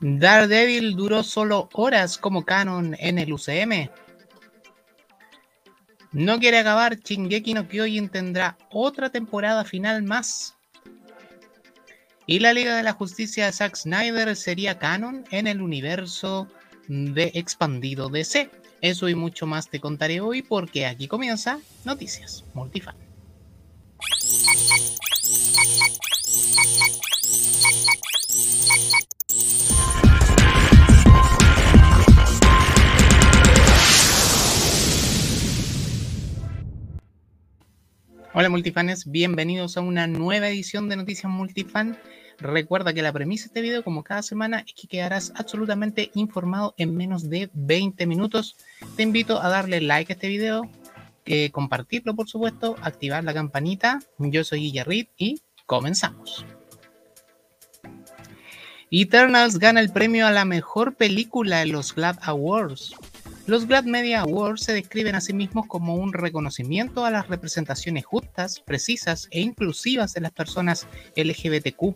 Daredevil duró solo horas como canon en el UCM. No quiere acabar, Shingeki no Kyojin tendrá otra temporada final más. Y la Liga de la Justicia de Zack Snyder sería canon en el universo de expandido DC. Eso y mucho más te contaré hoy porque aquí comienza Noticias Multifan. Hola multifanes, bienvenidos a una nueva edición de Noticias Multifan. Recuerda que la premisa de este video, como cada semana, es que quedarás absolutamente informado en menos de 20 minutos. Te invito a darle like a este video, eh, compartirlo por supuesto, activar la campanita. Yo soy Guillerrit y comenzamos. Eternals gana el premio a la mejor película en los GLAD Awards. Los Glad Media Awards se describen a sí mismos como un reconocimiento a las representaciones justas, precisas e inclusivas de las personas LGBTQ,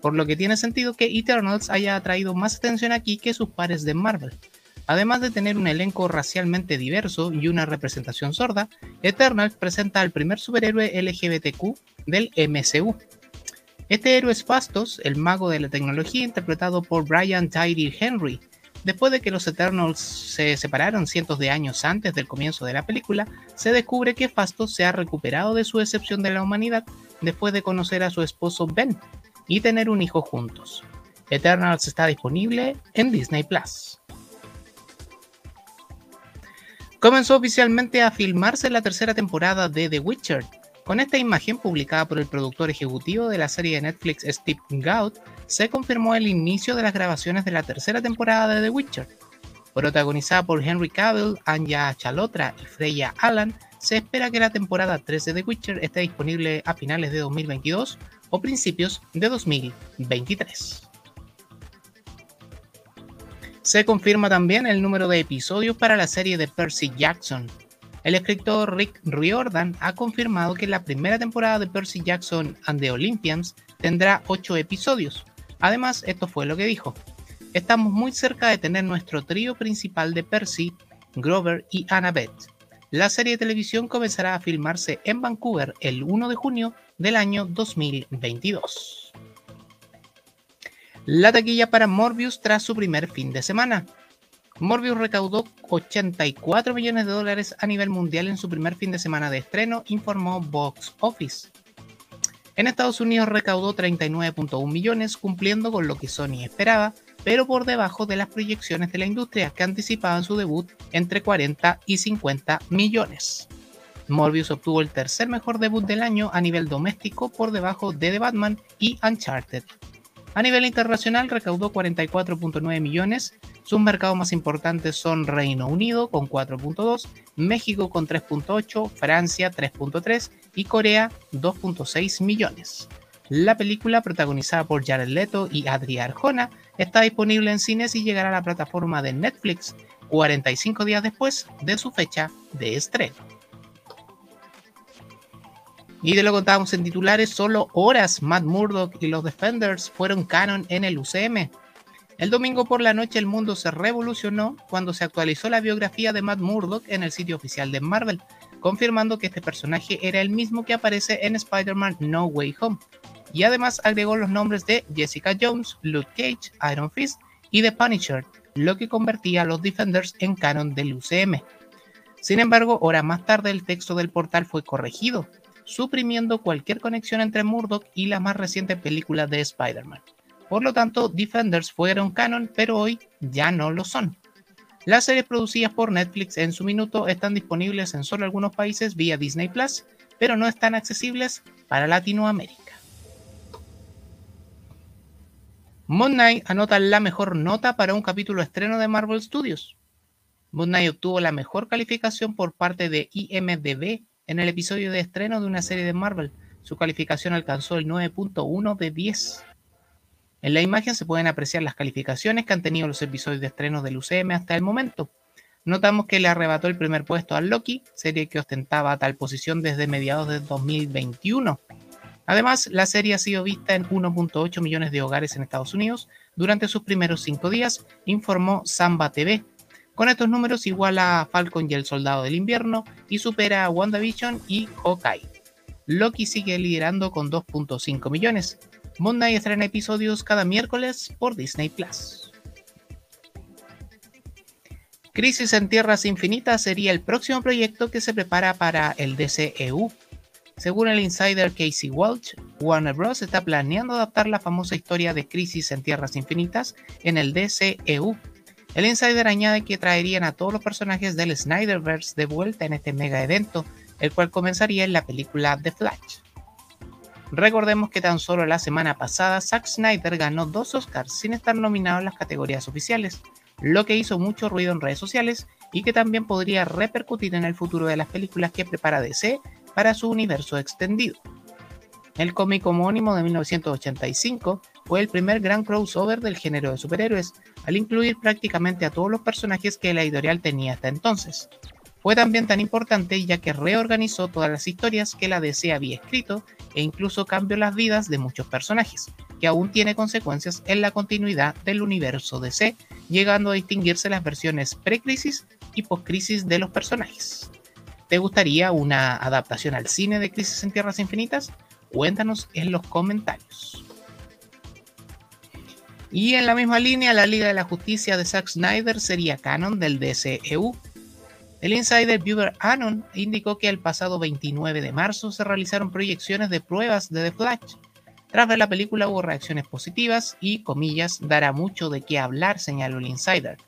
por lo que tiene sentido que Eternals haya atraído más atención aquí que sus pares de Marvel. Además de tener un elenco racialmente diverso y una representación sorda, Eternals presenta al primer superhéroe LGBTQ del MCU. Este héroe es Fastos, el mago de la tecnología interpretado por Brian Tyree Henry, Después de que los Eternals se separaron cientos de años antes del comienzo de la película, se descubre que Fastos se ha recuperado de su decepción de la humanidad después de conocer a su esposo Ben y tener un hijo juntos. Eternals está disponible en Disney Plus. Comenzó oficialmente a filmarse la tercera temporada de The Witcher, con esta imagen publicada por el productor ejecutivo de la serie de Netflix Steve Gaut, se confirmó el inicio de las grabaciones de la tercera temporada de The Witcher. Protagonizada por Henry Cavill, Anya Chalotra y Freya Allan, se espera que la temporada 3 de The Witcher esté disponible a finales de 2022 o principios de 2023. Se confirma también el número de episodios para la serie de Percy Jackson, el escritor Rick Riordan ha confirmado que la primera temporada de Percy Jackson and the Olympians tendrá 8 episodios. Además, esto fue lo que dijo. Estamos muy cerca de tener nuestro trío principal de Percy, Grover y Annabeth. La serie de televisión comenzará a filmarse en Vancouver el 1 de junio del año 2022. La taquilla para Morbius tras su primer fin de semana. Morbius recaudó 84 millones de dólares a nivel mundial en su primer fin de semana de estreno, informó Box Office. En Estados Unidos recaudó 39.1 millones, cumpliendo con lo que Sony esperaba, pero por debajo de las proyecciones de la industria, que anticipaban su debut entre 40 y 50 millones. Morbius obtuvo el tercer mejor debut del año a nivel doméstico por debajo de The Batman y Uncharted. A nivel internacional recaudó 44.9 millones, sus mercados más importantes son Reino Unido con 4.2, México con 3.8, Francia 3.3 y Corea 2.6 millones. La película, protagonizada por Jared Leto y Adria Arjona, está disponible en cines y llegará a la plataforma de Netflix 45 días después de su fecha de estreno. Y de lo contábamos en titulares, solo horas Matt Murdock y los Defenders fueron canon en el UCM. El domingo por la noche el mundo se revolucionó cuando se actualizó la biografía de Matt Murdock en el sitio oficial de Marvel, confirmando que este personaje era el mismo que aparece en Spider-Man No Way Home, y además agregó los nombres de Jessica Jones, Luke Cage, Iron Fist y The Punisher, lo que convertía a los Defenders en canon del UCM. Sin embargo, hora más tarde el texto del portal fue corregido, suprimiendo cualquier conexión entre Murdock y la más reciente película de Spider-Man. Por lo tanto, Defenders fueron canon, pero hoy ya no lo son. Las series producidas por Netflix en su minuto están disponibles en solo algunos países vía Disney Plus, pero no están accesibles para Latinoamérica. Moon Knight anota la mejor nota para un capítulo estreno de Marvel Studios. Moon Knight obtuvo la mejor calificación por parte de IMDb en el episodio de estreno de una serie de Marvel. Su calificación alcanzó el 9.1 de 10. En la imagen se pueden apreciar las calificaciones que han tenido los episodios de estreno del UCM hasta el momento. Notamos que le arrebató el primer puesto a Loki, serie que ostentaba tal posición desde mediados de 2021. Además, la serie ha sido vista en 1.8 millones de hogares en Estados Unidos, durante sus primeros cinco días, informó Samba TV. Con estos números iguala a Falcon y el Soldado del Invierno y supera a WandaVision y Hawkeye. Loki sigue liderando con 2.5 millones. Moon Knight estrena episodios cada miércoles por Disney Plus. Crisis en Tierras Infinitas sería el próximo proyecto que se prepara para el DCEU. Según el insider Casey Welch, Warner Bros. está planeando adaptar la famosa historia de Crisis en Tierras Infinitas en el DCEU. El insider añade que traerían a todos los personajes del Snyderverse de vuelta en este mega evento, el cual comenzaría en la película The Flash. Recordemos que tan solo la semana pasada Zack Snyder ganó dos Oscars sin estar nominado en las categorías oficiales, lo que hizo mucho ruido en redes sociales y que también podría repercutir en el futuro de las películas que prepara DC para su universo extendido. El cómic homónimo de 1985 fue el primer gran crossover del género de superhéroes, al incluir prácticamente a todos los personajes que la editorial tenía hasta entonces. Fue también tan importante ya que reorganizó todas las historias que la DC había escrito e incluso cambió las vidas de muchos personajes, que aún tiene consecuencias en la continuidad del universo DC, llegando a distinguirse las versiones pre-crisis y post-crisis de los personajes. ¿Te gustaría una adaptación al cine de Crisis en Tierras Infinitas? Cuéntanos en los comentarios. Y en la misma línea, la Liga de la Justicia de Zack Snyder sería canon del DCEU. El insider Viewer Anon indicó que el pasado 29 de marzo se realizaron proyecciones de pruebas de The Flash. Tras ver la película hubo reacciones positivas y, comillas, dará mucho de qué hablar, señaló el insider.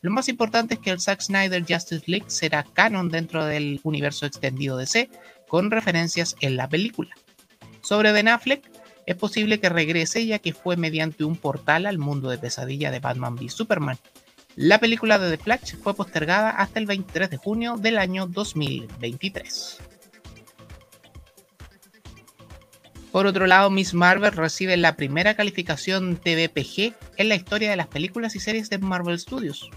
Lo más importante es que el Zack Snyder Justice League será canon dentro del universo extendido de C, con referencias en la película. Sobre Ben Affleck, es posible que regrese ya que fue mediante un portal al mundo de pesadilla de Batman v Superman. La película de The Flash fue postergada hasta el 23 de junio del año 2023. Por otro lado, Miss Marvel recibe la primera calificación TVPG en la historia de las películas y series de Marvel Studios.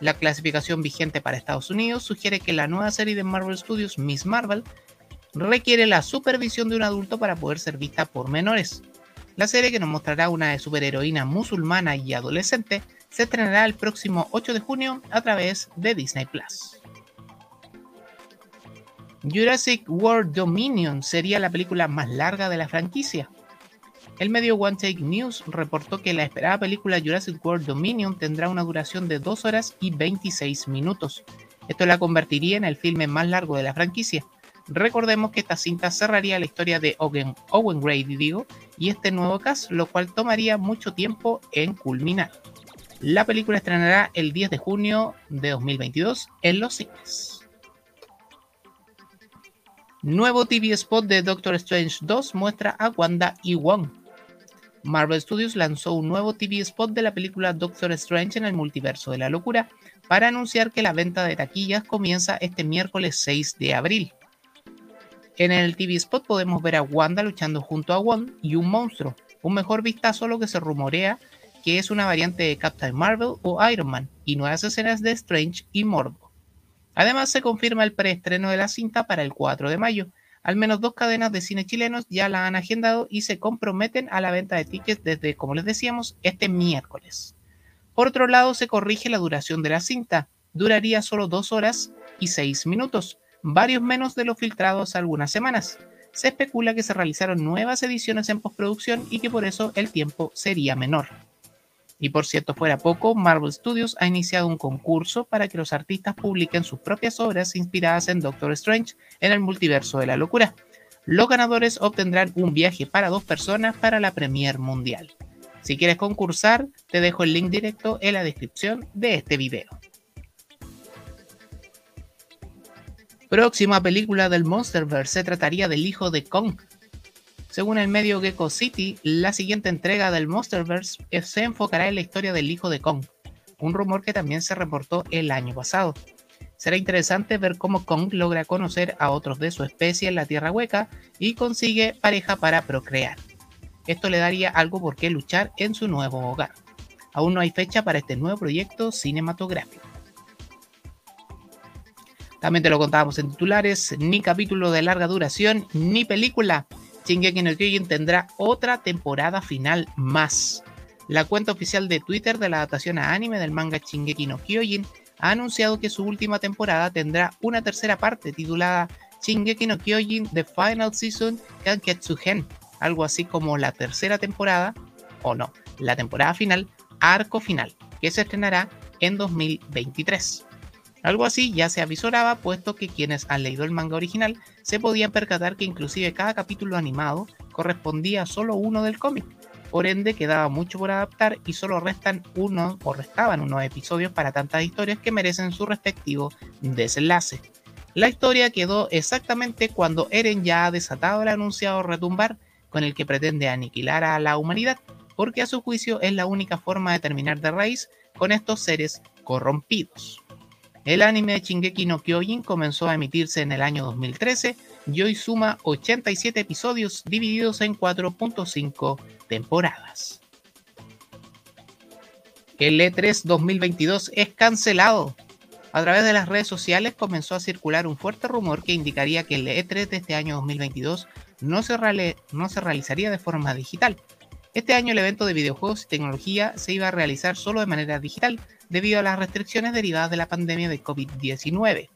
La clasificación vigente para Estados Unidos sugiere que la nueva serie de Marvel Studios, Miss Marvel, requiere la supervisión de un adulto para poder ser vista por menores. La serie que nos mostrará una superheroína musulmana y adolescente se estrenará el próximo 8 de junio a través de Disney Plus. Jurassic World Dominion sería la película más larga de la franquicia. El medio One Take News reportó que la esperada película Jurassic World Dominion tendrá una duración de 2 horas y 26 minutos. Esto la convertiría en el filme más largo de la franquicia. Recordemos que esta cinta cerraría la historia de Owen, Owen Grady digo, y este nuevo cast, lo cual tomaría mucho tiempo en culminar. La película estrenará el 10 de junio de 2022 en los cines. Nuevo TV spot de Doctor Strange 2 muestra a Wanda y Wong. Marvel Studios lanzó un nuevo TV spot de la película Doctor Strange en el multiverso de la locura para anunciar que la venta de taquillas comienza este miércoles 6 de abril. En el TV spot podemos ver a Wanda luchando junto a Wong y un monstruo, un mejor vistazo a lo que se rumorea que es una variante de Captain Marvel o Iron Man, y nuevas escenas de Strange y Mordo. Además se confirma el preestreno de la cinta para el 4 de mayo, al menos dos cadenas de cine chilenos ya la han agendado y se comprometen a la venta de tickets desde, como les decíamos, este miércoles. Por otro lado, se corrige la duración de la cinta. Duraría solo dos horas y seis minutos, varios menos de lo filtrado hace algunas semanas. Se especula que se realizaron nuevas ediciones en postproducción y que por eso el tiempo sería menor. Y por cierto, fuera poco, Marvel Studios ha iniciado un concurso para que los artistas publiquen sus propias obras inspiradas en Doctor Strange en el multiverso de la locura. Los ganadores obtendrán un viaje para dos personas para la Premier Mundial. Si quieres concursar, te dejo el link directo en la descripción de este video. Próxima película del Monsterverse se trataría del hijo de Kong, según el medio Gecko City, la siguiente entrega del Monsterverse se enfocará en la historia del hijo de Kong, un rumor que también se reportó el año pasado. Será interesante ver cómo Kong logra conocer a otros de su especie en la Tierra Hueca y consigue pareja para procrear. Esto le daría algo por qué luchar en su nuevo hogar. Aún no hay fecha para este nuevo proyecto cinematográfico. También te lo contábamos en titulares, ni capítulo de larga duración, ni película. Shingeki no Kyojin tendrá otra temporada final más. La cuenta oficial de Twitter de la adaptación a anime del manga Shingeki no Kyojin ha anunciado que su última temporada tendrá una tercera parte titulada Shingeki no Kyojin The Final Season Kanketsugen, algo así como la tercera temporada, o no, la temporada final, arco final, que se estrenará en 2023. Algo así ya se avisoraba, puesto que quienes han leído el manga original se podían percatar que inclusive cada capítulo animado correspondía a solo uno del cómic, por ende quedaba mucho por adaptar y solo restan uno o restaban unos episodios para tantas historias que merecen su respectivo desenlace. La historia quedó exactamente cuando Eren ya ha desatado el anunciado retumbar con el que pretende aniquilar a la humanidad, porque a su juicio es la única forma de terminar de raíz con estos seres corrompidos. El anime de Shingeki no Kyojin comenzó a emitirse en el año 2013 y hoy suma 87 episodios divididos en 4.5 temporadas. El E3 2022 es cancelado. A través de las redes sociales comenzó a circular un fuerte rumor que indicaría que el E3 de este año 2022 no se, no se realizaría de forma digital. Este año el evento de videojuegos y tecnología se iba a realizar solo de manera digital, debido a las restricciones derivadas de la pandemia de COVID-19.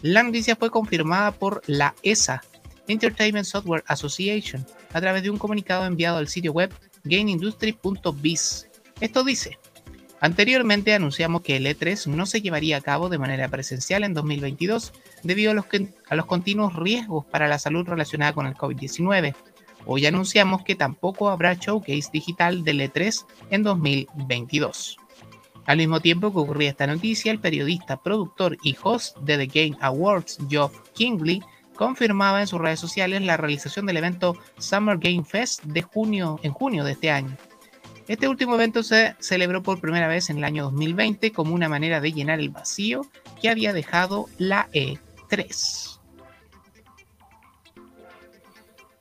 La noticia fue confirmada por la ESA, Entertainment Software Association, a través de un comunicado enviado al sitio web gameindustry.biz. Esto dice, anteriormente anunciamos que el E3 no se llevaría a cabo de manera presencial en 2022 debido a los, a los continuos riesgos para la salud relacionada con el COVID-19. Hoy anunciamos que tampoco habrá showcase digital del E3 en 2022. Al mismo tiempo que ocurría esta noticia, el periodista, productor y host de The Game Awards, Geoff Kingley, confirmaba en sus redes sociales la realización del evento Summer Game Fest de junio, en junio de este año. Este último evento se celebró por primera vez en el año 2020 como una manera de llenar el vacío que había dejado la E3.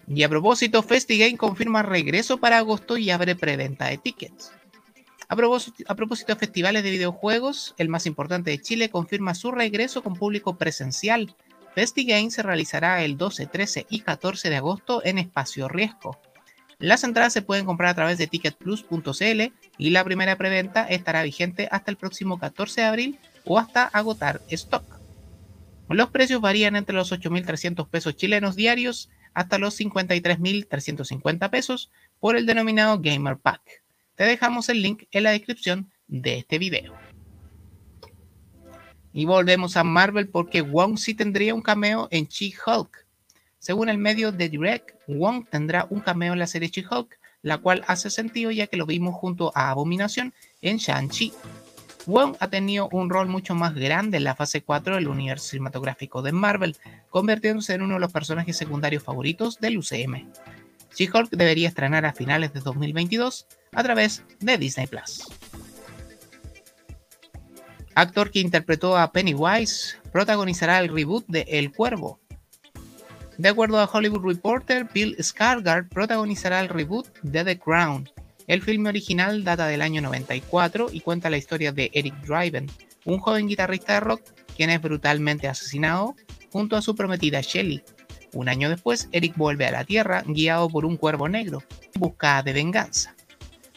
Y a propósito, FestiGame confirma regreso para agosto y abre preventa de tickets. A propósito, de festivales de videojuegos, el más importante de Chile confirma su regreso con público presencial. FestiGame se realizará el 12, 13 y 14 de agosto en Espacio Riesgo. Las entradas se pueden comprar a través de ticketplus.cl y la primera preventa estará vigente hasta el próximo 14 de abril o hasta agotar stock. Los precios varían entre los 8.300 pesos chilenos diarios hasta los 53.350 pesos por el denominado Gamer Pack. Te dejamos el link en la descripción de este video. Y volvemos a Marvel porque Wong sí tendría un cameo en She-Hulk. Según el medio de Direct, Wong tendrá un cameo en la serie She-Hulk, la cual hace sentido ya que lo vimos junto a Abominación en Shang-Chi. Wong ha tenido un rol mucho más grande en la fase 4 del universo cinematográfico de Marvel, convirtiéndose en uno de los personajes secundarios favoritos del UCM. She-Hulk debería estrenar a finales de 2022 a través de Disney Plus. Actor que interpretó a Pennywise protagonizará el reboot de El Cuervo. De acuerdo a Hollywood Reporter, Bill Skarsgård protagonizará el reboot de The Crown. El filme original data del año 94 y cuenta la historia de Eric Driven, un joven guitarrista de rock quien es brutalmente asesinado junto a su prometida Shelley. Un año después, Eric vuelve a la Tierra guiado por un cuervo negro en busca de venganza.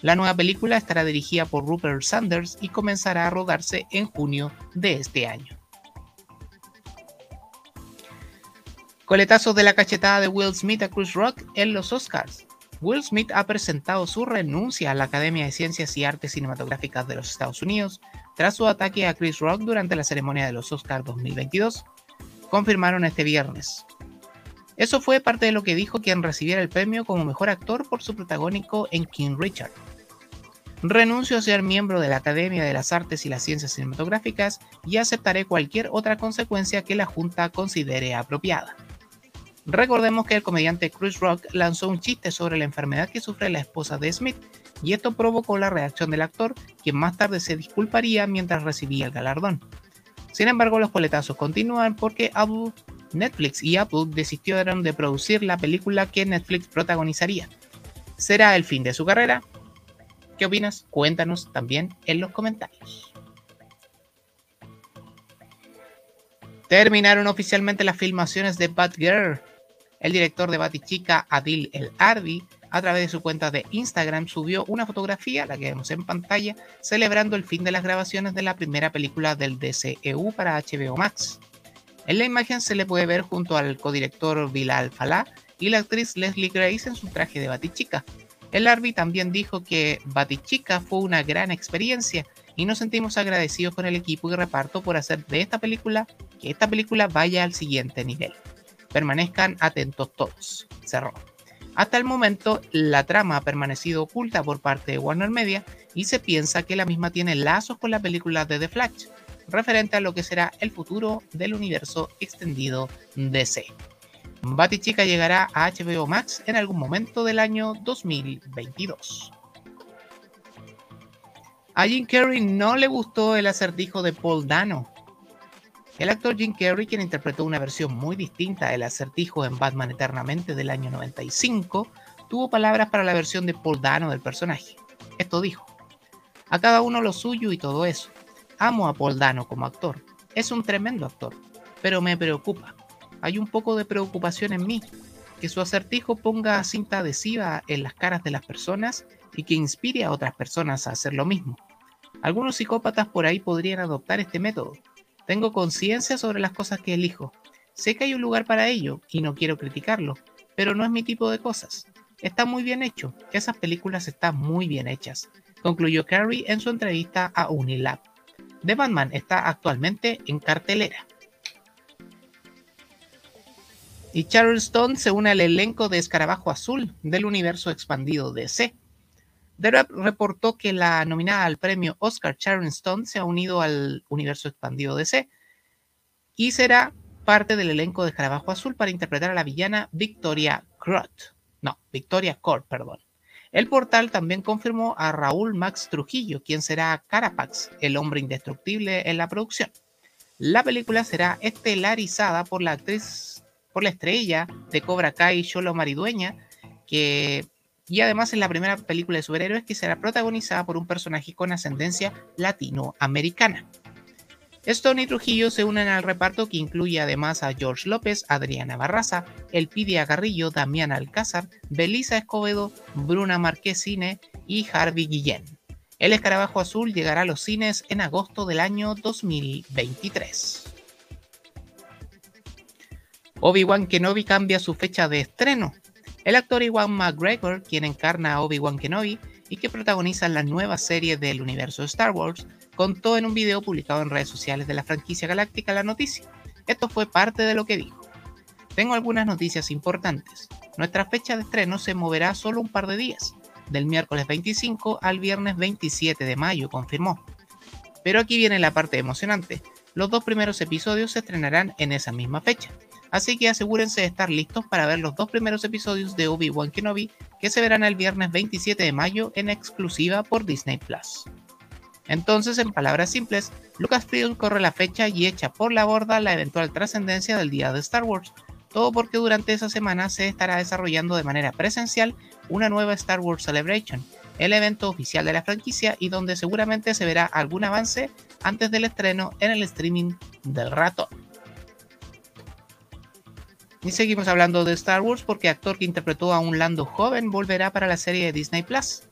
La nueva película estará dirigida por Rupert Sanders y comenzará a rodarse en junio de este año. Coletazos de la cachetada de Will Smith a Chris Rock en los Oscars. Will Smith ha presentado su renuncia a la Academia de Ciencias y Artes Cinematográficas de los Estados Unidos tras su ataque a Chris Rock durante la ceremonia de los Oscars 2022, confirmaron este viernes. Eso fue parte de lo que dijo quien recibiera el premio como mejor actor por su protagónico en King Richard. Renuncio a ser miembro de la Academia de las Artes y las Ciencias Cinematográficas y aceptaré cualquier otra consecuencia que la Junta considere apropiada. Recordemos que el comediante Chris Rock lanzó un chiste sobre la enfermedad que sufre la esposa de Smith, y esto provocó la reacción del actor, quien más tarde se disculparía mientras recibía el galardón. Sin embargo, los coletazos continúan porque Abu Netflix y Apple desistieron de producir la película que Netflix protagonizaría. ¿Será el fin de su carrera? ¿Qué opinas? Cuéntanos también en los comentarios. Terminaron oficialmente las filmaciones de Batgirl. El director de Batichica, Adil El Ardi, a través de su cuenta de Instagram, subió una fotografía, la que vemos en pantalla, celebrando el fin de las grabaciones de la primera película del DCEU para HBO Max. En la imagen se le puede ver junto al codirector Bilal Falá y la actriz Leslie Grace en su traje de Batichica. El Arby también dijo que Batichica fue una gran experiencia y nos sentimos agradecidos con el equipo y reparto por hacer de esta película que esta película vaya al siguiente nivel. Permanezcan atentos todos. Cerró. Hasta el momento, la trama ha permanecido oculta por parte de Warner Media y se piensa que la misma tiene lazos con la película de The Flash, referente a lo que será el futuro del universo extendido DC. Batichica llegará a HBO Max en algún momento del año 2022. A Jim Carrey no le gustó el acertijo de Paul Dano. El actor Jim Carrey, quien interpretó una versión muy distinta del acertijo en Batman Eternamente del año 95, tuvo palabras para la versión de Paul Dano del personaje. Esto dijo: A cada uno lo suyo y todo eso. Amo a Paul Dano como actor. Es un tremendo actor, pero me preocupa hay un poco de preocupación en mí, que su acertijo ponga cinta adhesiva en las caras de las personas y que inspire a otras personas a hacer lo mismo. Algunos psicópatas por ahí podrían adoptar este método. Tengo conciencia sobre las cosas que elijo. Sé que hay un lugar para ello y no quiero criticarlo, pero no es mi tipo de cosas. Está muy bien hecho, esas películas están muy bien hechas, concluyó Carrie en su entrevista a Unilab. The Batman está actualmente en cartelera. Y Charleston se une al elenco de Escarabajo Azul del universo expandido DC. The reportó que la nominada al premio Oscar Charleston se ha unido al universo expandido DC y será parte del elenco de Escarabajo Azul para interpretar a la villana Victoria Crot. No, Victoria Cord, perdón. El portal también confirmó a Raúl Max Trujillo, quien será Carapax, el hombre indestructible en la producción. La película será estelarizada por la actriz por la estrella de Cobra Kai, Yolo Maridueña, que y además es la primera película de superhéroes que será protagonizada por un personaje con ascendencia latinoamericana. Stone Trujillo se unen al reparto que incluye además a George López, Adriana Barraza, Elpidia Garrillo, Damián Alcázar, Belisa Escobedo, Bruna Marquesine y Harvey Guillén. El Escarabajo Azul llegará a los cines en agosto del año 2023. Obi-Wan Kenobi cambia su fecha de estreno. El actor Iwan McGregor, quien encarna a Obi-Wan Kenobi y que protagoniza la nueva serie del universo Star Wars, contó en un video publicado en redes sociales de la franquicia galáctica la noticia. Esto fue parte de lo que dijo. Tengo algunas noticias importantes. Nuestra fecha de estreno se moverá solo un par de días, del miércoles 25 al viernes 27 de mayo, confirmó. Pero aquí viene la parte emocionante. Los dos primeros episodios se estrenarán en esa misma fecha así que asegúrense de estar listos para ver los dos primeros episodios de Obi-Wan Kenobi que se verán el viernes 27 de mayo en exclusiva por Disney Plus. Entonces, en palabras simples, Lucasfilm corre la fecha y echa por la borda la eventual trascendencia del día de Star Wars, todo porque durante esa semana se estará desarrollando de manera presencial una nueva Star Wars Celebration, el evento oficial de la franquicia y donde seguramente se verá algún avance antes del estreno en el streaming del rato. Y seguimos hablando de Star Wars porque actor que interpretó a un Lando joven volverá para la serie de Disney Plus.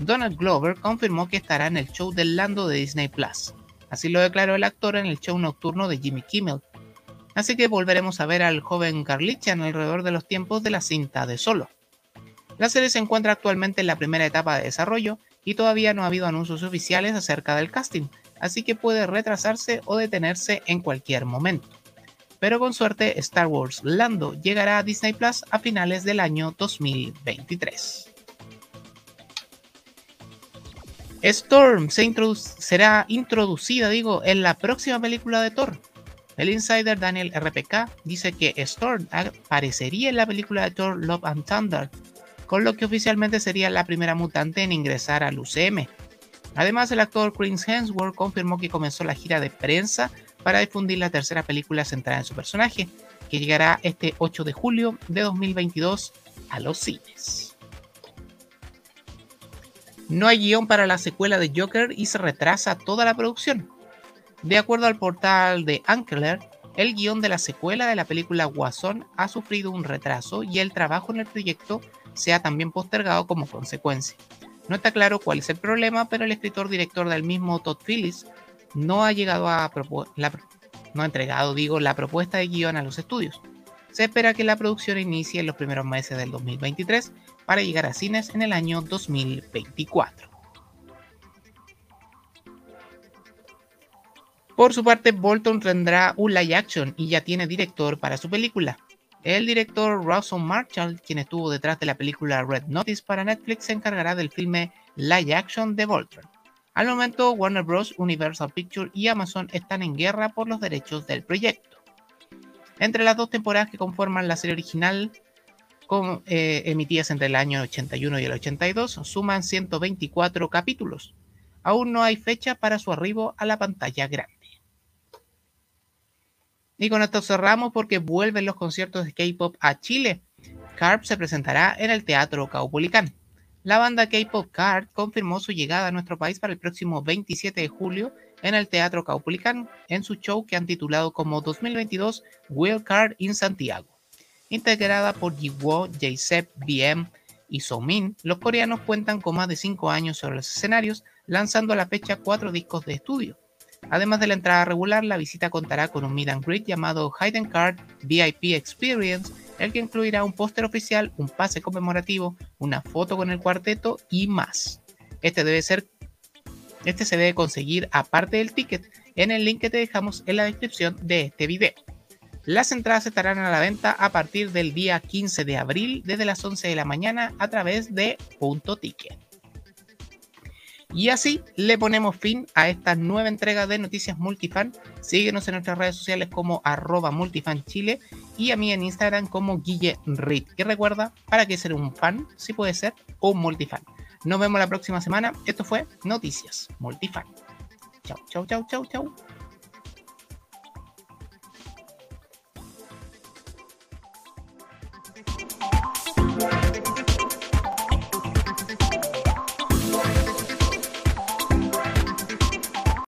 Donald Glover confirmó que estará en el show del Lando de Disney Plus. Así lo declaró el actor en el show nocturno de Jimmy Kimmel. Así que volveremos a ver al joven Carlichan alrededor de los tiempos de la cinta de Solo. La serie se encuentra actualmente en la primera etapa de desarrollo y todavía no ha habido anuncios oficiales acerca del casting, así que puede retrasarse o detenerse en cualquier momento pero con suerte Star Wars Lando llegará a Disney Plus a finales del año 2023. Storm será introducida, digo, en la próxima película de Thor. El insider Daniel RPK dice que Storm aparecería en la película de Thor Love and Thunder, con lo que oficialmente sería la primera mutante en ingresar al UCM. Además, el actor Chris Hemsworth confirmó que comenzó la gira de prensa para difundir la tercera película centrada en su personaje, que llegará este 8 de julio de 2022 a los cines. No hay guion para la secuela de Joker y se retrasa toda la producción. De acuerdo al portal de Ankler, el guion de la secuela de la película Guasón ha sufrido un retraso y el trabajo en el proyecto sea también postergado como consecuencia. No está claro cuál es el problema, pero el escritor director del mismo Todd Phillips no ha llegado a no ha entregado, digo, la propuesta de guion a los estudios. Se espera que la producción inicie en los primeros meses del 2023 para llegar a cines en el año 2024. Por su parte, Bolton tendrá un live action y ya tiene director para su película. El director Rawson Marshall, quien estuvo detrás de la película Red Notice para Netflix, se encargará del filme live action de Voltron. Al momento, Warner Bros., Universal Pictures y Amazon están en guerra por los derechos del proyecto. Entre las dos temporadas que conforman la serie original, eh, emitidas entre el año 81 y el 82, suman 124 capítulos. Aún no hay fecha para su arribo a la pantalla grande. Y con esto cerramos porque vuelven los conciertos de K-pop a Chile. Carp se presentará en el Teatro Caupolicán. La banda K-pop Card confirmó su llegada a nuestro país para el próximo 27 de julio en el Teatro Caupolicán en su show que han titulado como 2022 Will Card in Santiago. Integrada por Jiwoo, J-Sep, BM y Somin, los coreanos cuentan con más de 5 años sobre los escenarios, lanzando a la fecha 4 discos de estudio. Además de la entrada regular, la visita contará con un meet and greet llamado Hidden Card VIP Experience, el que incluirá un póster oficial, un pase conmemorativo, una foto con el cuarteto y más. Este debe ser este se debe conseguir aparte del ticket en el link que te dejamos en la descripción de este video. Las entradas estarán a la venta a partir del día 15 de abril desde las 11 de la mañana a través de Punto Ticket. Y así le ponemos fin a esta nueva entrega de Noticias Multifan. Síguenos en nuestras redes sociales como arroba multifanchile y a mí en Instagram como Guille Y recuerda, para que ser un fan, si puede ser un multifan. Nos vemos la próxima semana. Esto fue Noticias Multifan. Chau, chau, chau, chau, chau.